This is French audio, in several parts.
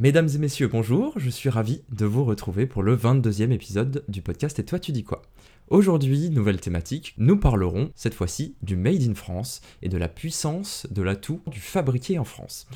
Mesdames et messieurs, bonjour, je suis ravi de vous retrouver pour le 22e épisode du podcast Et toi tu dis quoi? Aujourd'hui, nouvelle thématique, nous parlerons cette fois-ci du Made in France et de la puissance de l'atout du fabriqué en France.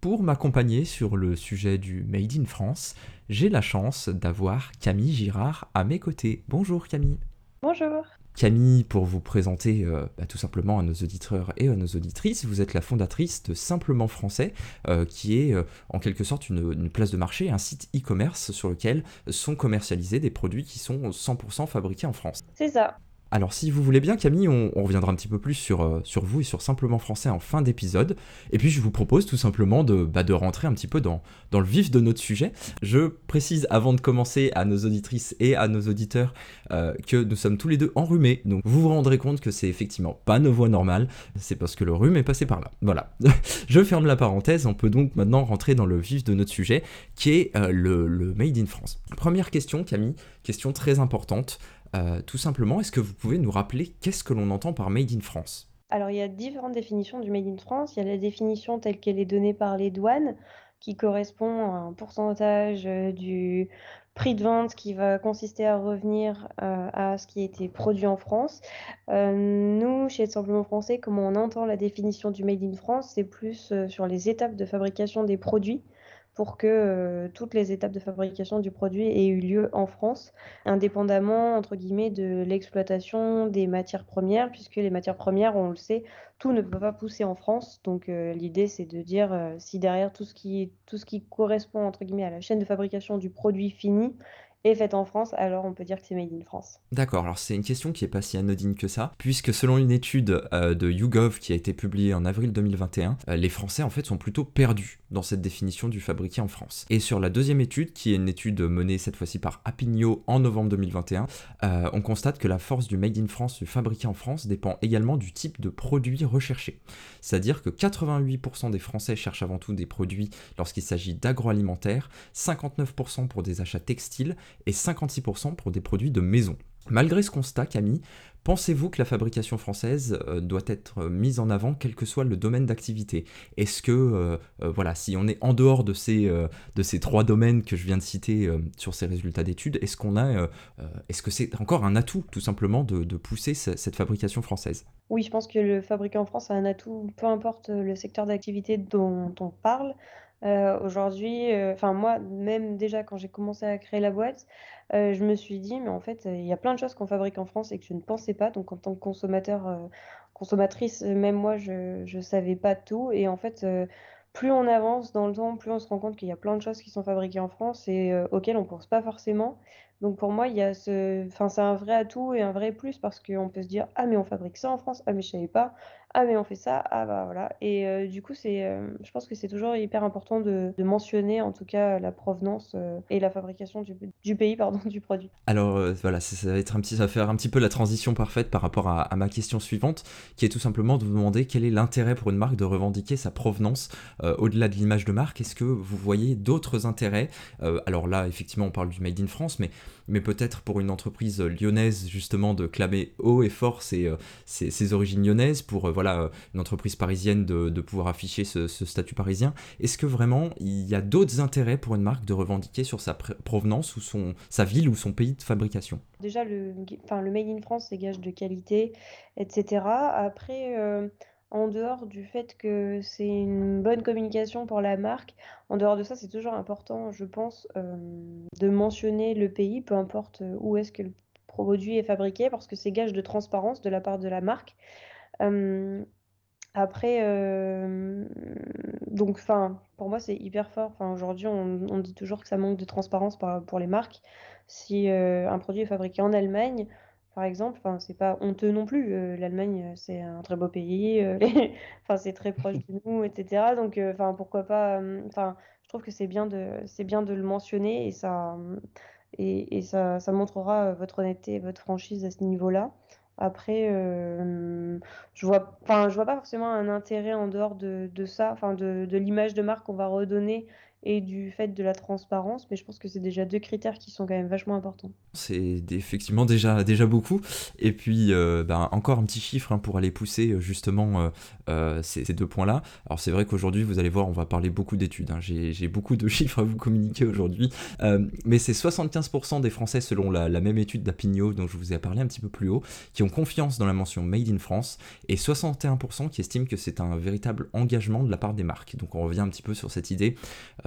Pour m'accompagner sur le sujet du Made in France, j'ai la chance d'avoir Camille Girard à mes côtés. Bonjour Camille. Bonjour. Camille, pour vous présenter euh, bah, tout simplement à nos auditeurs et à nos auditrices, vous êtes la fondatrice de Simplement Français, euh, qui est euh, en quelque sorte une, une, place de marché, un site e-commerce sur lequel sont commercialisés des produits qui sont 100% fabriqués en France. C'est ça. Alors si vous voulez bien Camille, on, reviendra un petit peu plus sur, euh, sur vous et sur Simplement Français en fin d'épisode. Et puis je vous propose tout simplement de, bah, de rentrer un petit peu dans, dans le vif de notre sujet. Je précise avant de commencer à nos auditrices et à nos auditeurs euh, que nous sommes tous les deux enrhumés. Donc vous vous rendrez compte que c'est effectivement pas nos voix normales, c'est parce que le rhume est passé par là. Voilà. je ferme la parenthèse, on peut donc maintenant rentrer dans le vif de notre sujet qui est euh, le, le Made in France. Première question Camille, question très importante. Euh, tout simplement, est-ce que vous pouvez nous rappeler qu'est-ce que l'on entend par Made in France? Alors, il y a différentes définitions du Made in France. Il y a la définition telle qu'elle est donnée par les douanes, qui correspond à un pourcentage euh, du prix de vente qui va consister à revenir euh, à ce qui a été produit en France. nous, chez Simplement Français, comment on entend la définition du Made in France, c'est plus sur les étapes de fabrication des produits pour que euh, toutes les étapes de fabrication du produit aient eu lieu en France, indépendamment, entre guillemets, de l'exploitation des matières premières, puisque les matières premières, on le sait, tout ne peut pas pousser en France. Donc euh, l'idée, c'est de dire euh, si derrière tout ce, qui, correspond, entre guillemets, à la chaîne de fabrication du produit fini est faite en France, alors on peut dire que c'est made in France. D'accord, alors c'est une question qui est pas si anodine que ça, puisque selon une étude de YouGov qui a été publiée en avril 2021, euh, les Français en fait sont plutôt perdus dans cette définition du fabriqué en France. Et sur la deuxième étude, qui est une étude menée cette fois-ci par Apigno en novembre 2021, euh, on constate que la force du made in France, du fabriqué en France, dépend également du type de produit recherché. C'est-à-dire que 88% des Français cherchent avant tout des produits lorsqu'il s'agit d'agroalimentaire, 59% pour des achats textiles et 56% pour des produits de maison. Malgré ce constat, Camille, pensez-vous que la fabrication française euh, doit être mise en avant quel que soit le domaine d'activité? Est-ce que, euh, euh, voilà, si on est en dehors de ces, trois domaines que je viens de citer sur ces résultats d'études, est-ce qu'on a, est-ce que c'est encore un atout tout simplement de, pousser cette fabrication française? Oui, je pense que le fabriqué en France a un atout, peu importe le secteur d'activité dont on parle. Euh, aujourd'hui, euh, enfin moi, même déjà quand j'ai commencé à créer la boîte, euh, je me suis dit: «Mais en fait, il y a plein de choses qu'on fabrique en France et que je ne pensais pas». Donc en tant que consommateur, consommatrice, même moi, je je savais pas tout et en fait, plus on avance dans le temps, plus on se rend compte qu'il y a plein de choses qui sont fabriquées en France et auxquelles on pense pas forcément. Donc pour moi, il y a ce enfin, c'est un vrai atout et un vrai plus parce qu'on peut se dire: «Ah mais on fabrique ça en France, ah mais je savais pas». Ah mais on fait ça, ah bah voilà et heu, du coup c'est, heu, je pense que c'est toujours hyper important de mentionner en tout cas la provenance, heu, et la fabrication du du pays pardon, du produit. Alors, voilà, ça va être un petit ça va faire un petit peu la transition parfaite par rapport à ma question suivante, qui est tout simplement de vous demander quel est l'intérêt pour une marque de revendiquer sa provenance, au-delà de l'image de marque? Est-ce que vous voyez d'autres intérêts? Alors là, effectivement, on parle du made in France, mais mais peut-être pour une entreprise lyonnaise justement de clamer haut et fort ses, euh, origines lyonnaises, pour euh, voilà, une entreprise parisienne de, de pouvoir afficher ce, statut parisien. Est-ce que vraiment il y a d'autres intérêts pour une marque de revendiquer sur sa provenance ou son, sa ville ou son pays de fabrication? Déjà, le, enfin, le Made in France, c'est gage de qualité, etc. Après, euh, en dehors du fait que c'est une bonne communication pour la marque, en dehors de ça, c'est toujours important, je pense, euh, de mentionner le pays, peu importe euh, où est-ce que le produit est fabriqué, parce que c'est gage de transparence de la part de la marque. Euh, après, donc, enfin, pour moi, c'est hyper fort. Enfin, aujourd'hui, on, dit toujours que ça manque de transparence pour les marques. Si un produit est fabriqué en Allemagne, par exemple, enfin, c'est pas honteux non plus. Euh, L'Allemagne, euh, c'est un très beau pays, euh, enfin, c'est très proche de nous, etc. Donc, enfin, pourquoi pas. Enfin, je trouve que c'est bien de, c'est bien de le mentionner et ça, et, et ça, ça montrera votre honnêteté et votre franchise à ce niveau-là. Après, je vois, enfin, je vois pas forcément un intérêt en dehors de, de ça, enfin, de, de l'image de marque qu'on va redonner et du fait de la transparence, mais je pense que c'est déjà deux critères qui sont quand même vachement importants. C'est effectivement déjà, déjà beaucoup. Et puis, euh, ben, encore un petit chiffre hein, pour aller pousser euh, justement euh, ces, deux points-là. Alors, c'est vrai qu'aujourd'hui, vous allez voir, on va parler beaucoup d'études. Hein. J'ai beaucoup de chiffres à vous communiquer aujourd'hui. mais c'est 75% des Français, selon la, la même étude d'Apigno dont je vous ai parlé un petit peu plus haut, qui ont confiance dans la mention Made in France, et 61% qui estiment que c'est un véritable engagement de la part des marques. Donc, on revient un petit peu sur cette idée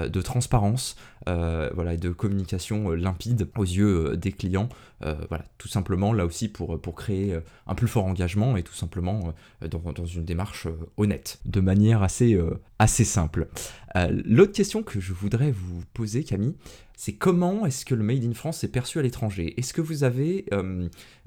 de transparence euh, voilà, et de communication euh, limpide aux yeux euh, des clients. voilà, tout simplement là aussi pour, pour créer un plus fort engagement et tout simplement dans, dans, une démarche honnête, de manière assez, assez simple. L'autre question que je voudrais vous poser, Camille, c'est comment est-ce que le Made in France est perçu à l'étranger? Est-ce que vous avez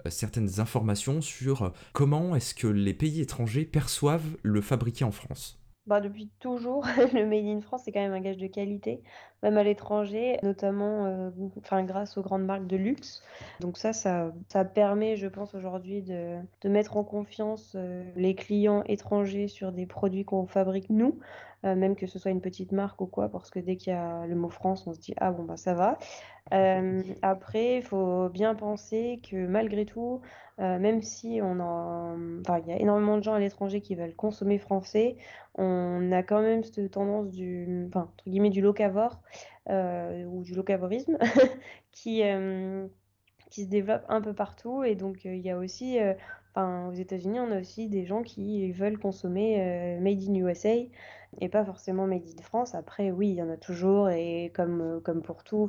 certaines informations sur comment est-ce que les pays étrangers perçoivent le fabriqué en France? Bah, depuis toujours, le Made in France, c'est quand même un gage de qualité, même à l'étranger, notamment euh, enfin, grâce aux grandes marques de luxe. Donc ça, ça, ça permet, je pense, aujourd'hui de, de mettre en confiance euh, les clients étrangers sur des produits qu'on fabrique nous, euh, même que ce soit une petite marque ou quoi, parce que dès qu'il y a le mot France, on se dit ah bon bah ça va. Après, il faut bien penser que malgré tout, même si on en, il y a énormément de gens à l'étranger qui veulent consommer français, on a quand même cette tendance du, enfin, entre guillemets, du locavore ou du locavorisme qui qui se développe un peu partout. Et donc il y a aussi Enfin, aux États-Unis, on a aussi des gens qui veulent consommer Made in USA et pas forcément made in France. Après, oui, il y en a toujours, et comme, euh, comme pour tout,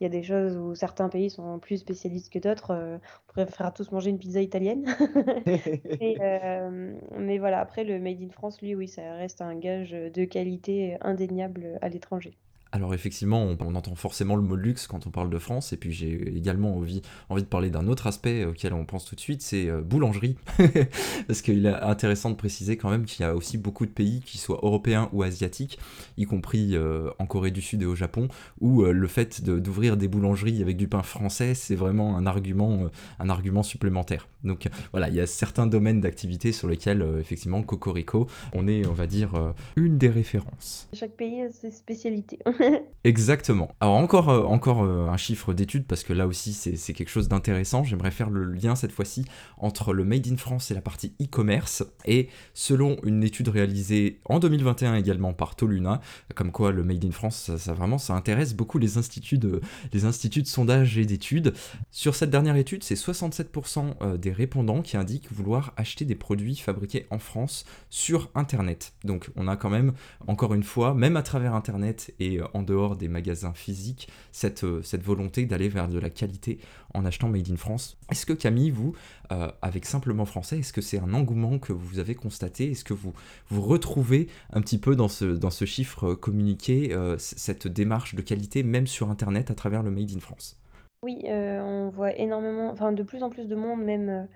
il y a des choses où certains pays sont plus spécialistes que d'autres. Euh, on préfère tous manger une pizza italienne. Euh, mais voilà, après, le made in France, lui, oui, ça reste un gage de qualité indéniable à l'étranger. Alors effectivement, on, entend forcément le mot luxe quand on parle de France, et puis j'ai également envie, envie de parler d'un autre aspect auquel on pense tout de suite, c'est euh, boulangerie. Parce qu'il est intéressant de préciser quand même qu'il y a aussi beaucoup de pays, qui soient européens ou asiatiques, y compris euh, en Corée du Sud et au Japon, où euh, le fait d'ouvrir des boulangeries avec du pain français, c'est vraiment un argument, un argument supplémentaire. Donc voilà, il y a certains domaines d'activité sur lesquels effectivement Cocorico, on est, on va dire, une des références. Chaque pays a ses spécialités. Exactement. Alors encore, euh, encore euh, un chiffre d'étude, parce que là aussi c'est quelque chose d'intéressant. J'aimerais faire le lien cette fois-ci entre le Made in France et la partie e-commerce. Et selon une étude réalisée en 2021 également par Toluna, comme quoi le Made in France, ça, vraiment, ça intéresse beaucoup les instituts de, les instituts de sondage et d'études. Sur cette dernière étude, c'est 67% euh, des répondants qui indiquent vouloir acheter des produits fabriqués en France sur Internet. Donc on a quand même, encore une fois, même à travers Internet et en dehors des magasins physiques, cette, euh, cette volonté d'aller vers de la qualité en achetant Made in France. Est-ce que Camille, vous, euh, avec Simplement Français, est-ce que c'est un engouement que vous avez constaté? Est-ce que vous vous retrouvez un petit peu dans ce, chiffre communiqué, euh, cette démarche de qualité, même sur Internet, à travers le Made in France? Oui, on voit énormément, enfin de plus en plus de monde même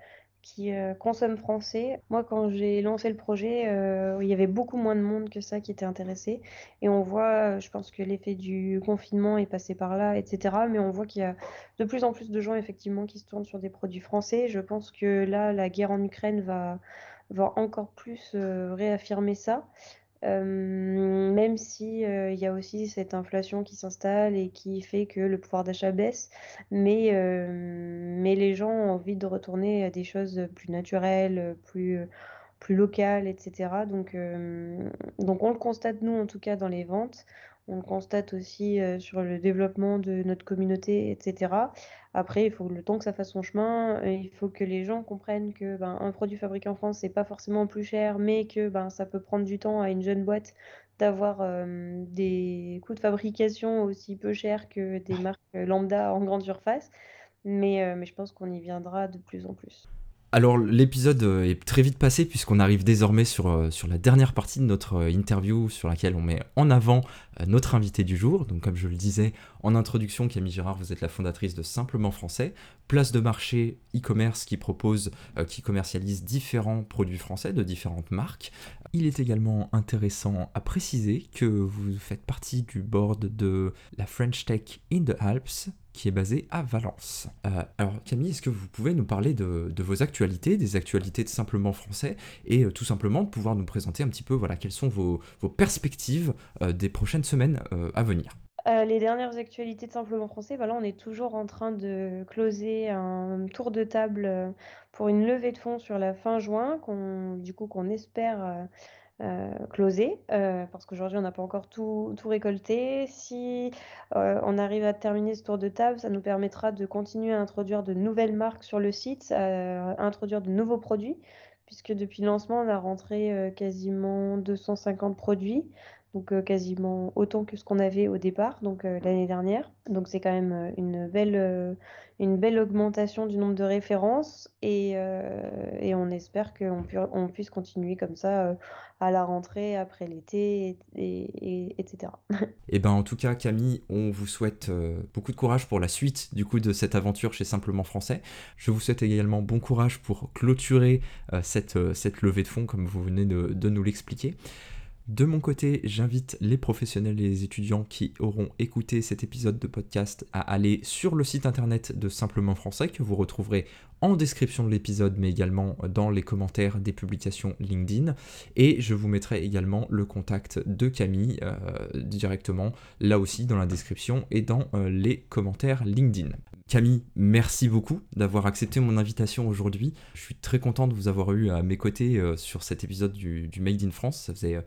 qui euh, consomment français. Moi, quand j'ai lancé le projet, euh, il y avait beaucoup moins de monde que ça qui était intéressé. Et on voit, euh, je pense que l'effet du confinement est passé par là, etc. Mais on voit qu'il y a de plus en plus de gens, effectivement, qui se tournent sur des produits français. Je pense que là, la guerre en Ukraine va, va encore plus réaffirmer ça. Euh, même si euh, il y a aussi cette inflation qui s'installe et qui fait que le pouvoir d'achat baisse, mais, euh, mais les gens ont envie de retourner à des choses plus naturelles, plus, plus locales, etc. Donc, donc on le constate nous en tout cas dans les ventes. On le constate aussi sur le développement de notre communauté, etc. Après, il faut le temps que ça fasse son chemin. il faut que les gens comprennent que ben, un produit fabriqué en France, c'est pas forcément plus cher, mais que ben, ça peut prendre du temps à une jeune boîte d'avoir des coûts de fabrication aussi peu chers que des marques lambda en grande surface. Mais, mais je pense qu'on y viendra de plus en plus. Alors l'épisode est très vite passé puisqu'on arrive désormais sur, sur la dernière partie de notre interview sur laquelle on met en avant notre invité du jour. Donc comme je le disais en introduction, Camille Girard, vous êtes la fondatrice de Simplement Français, place de marché e-commerce qui propose, qui commercialise différents produits français de différentes marques. Il est également intéressant à préciser que vous faites partie du board de la French Tech in the Alps, qui est basé à Valence. Euh, alors Camille, est-ce que vous pouvez nous parler de, vos actualités, des actualités de Simplement Français, et tout simplement de pouvoir nous présenter un petit peu voilà, quelles sont vos, perspectives des prochaines semaines à venir les dernières actualités de Simplement Français, voilà, on est toujours en train de closer un tour de table pour une levée de fonds sur la fin juin, qu'on, du coup qu'on espère euh, euh, parce qu'aujourd'hui on n'a pas encore tout, tout récolté. Si euh, on arrive à terminer ce tour de table, ça nous permettra de continuer à introduire de nouvelles marques sur le site, à introduire de nouveaux produits, puisque depuis le lancement on a rentré quasiment 250 produits donc euh, quasiment autant que ce qu'on avait au départ, donc euh, l'année dernière. Donc c'est quand même euh, une belle, augmentation du nombre de références et, et on espère qu'on on puisse continuer comme ça à la rentrée, après l'été, et, etc. Et ben en tout cas Camille, on vous souhaite beaucoup de courage pour la suite du coup de cette aventure chez Simplement Français. Je vous souhaite également bon courage pour clôturer cette, levée de fonds comme vous venez de nous l'expliquer. De mon côté, j'invite les professionnels et les étudiants qui auront écouté cet épisode de podcast à aller sur le site internet de Simplement Français que vous retrouverez en description de l'épisode mais également dans les commentaires des publications LinkedIn et je vous mettrai également le contact de Camille euh, directement là aussi dans la description et dans euh, les commentaires LinkedIn. Camille, merci beaucoup d'avoir accepté mon invitation aujourd'hui. Je suis très content de vous avoir eu à mes côtés euh, sur cet épisode du, du Made in France. Ça faisait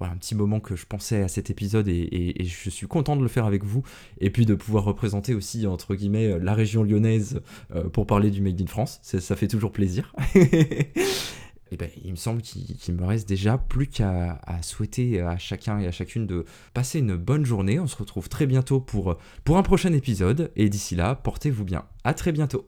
voilà, un petit moment que je pensais à cet épisode et, je suis content de le faire avec vous et puis de pouvoir représenter aussi entre guillemets la région lyonnaise euh, pour parler du Made in France, ça, fait toujours plaisir. et ben, il me semble qu'il me reste déjà plus qu'à souhaiter à chacun et à chacune de passer une bonne journée. On se retrouve très bientôt pour, pour un prochain épisode et d'ici là, portez-vous bien. À très bientôt.